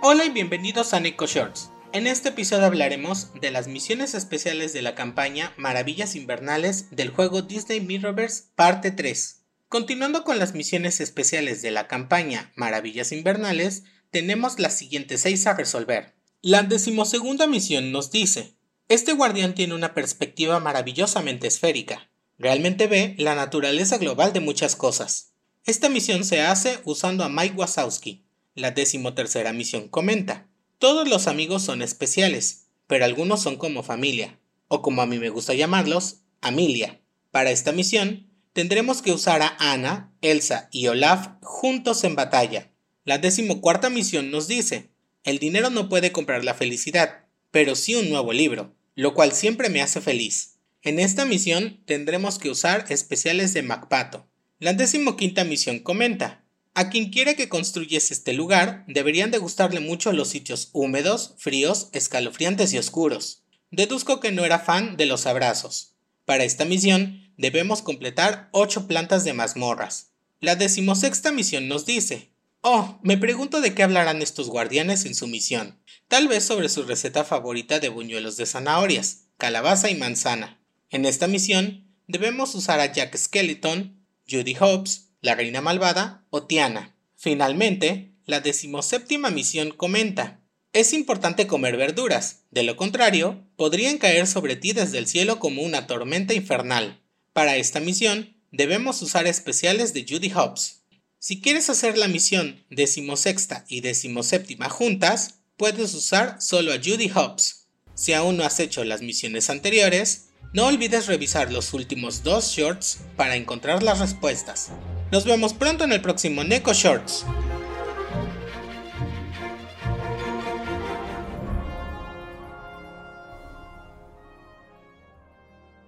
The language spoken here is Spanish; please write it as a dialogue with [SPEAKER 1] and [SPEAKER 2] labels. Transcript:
[SPEAKER 1] Hola y bienvenidos a Neko Shorts. En este episodio hablaremos de las misiones especiales de la campaña Maravillas Invernales del juego Disney Mirrorverse Parte 3. Continuando con las misiones especiales de la campaña Maravillas Invernales, tenemos las siguientes seis a resolver. La decimosegunda misión nos dice, este guardián tiene una perspectiva maravillosamente esférica. Realmente ve la naturaleza global de muchas cosas. Esta misión se hace usando a Mike Wazowski. La decimotercera misión comenta, todos los amigos son especiales, pero algunos son como familia, o como a mí me gusta llamarlos, Amelia. Para esta misión, tendremos que usar a Anna, Elsa y Olaf juntos en batalla. La decimocuarta misión nos dice, el dinero no puede comprar la felicidad, pero sí un nuevo libro, lo cual siempre me hace feliz. En esta misión tendremos que usar especiales de MacPato. La decimoquinta misión comenta, a quien quiera que construyes este lugar, deberían de gustarle mucho los sitios húmedos, fríos, escalofriantes y oscuros. Deduzco que no era fan de los abrazos. Para esta misión debemos completar 8 plantas de mazmorras. La decimosexta misión nos dice, Oh, me pregunto de qué hablarán estos guardianes en su misión. Tal vez sobre su receta favorita de buñuelos de zanahorias, calabaza y manzana. En esta misión debemos usar a Jack Skeleton, Judy Hobbs, la reina malvada o Tiana. Finalmente, la decimoséptima misión comenta, es importante comer verduras, de lo contrario, podrían caer sobre ti desde el cielo como una tormenta infernal. Para esta misión, debemos usar especiales de Judy Hobbs. Si quieres hacer la misión decimosexta y decimoséptima juntas, puedes usar solo a Judy Hobbs. Si aún no has hecho las misiones anteriores, no olvides revisar los últimos dos shorts para encontrar las respuestas. Nos vemos pronto en el próximo Neko Shorts.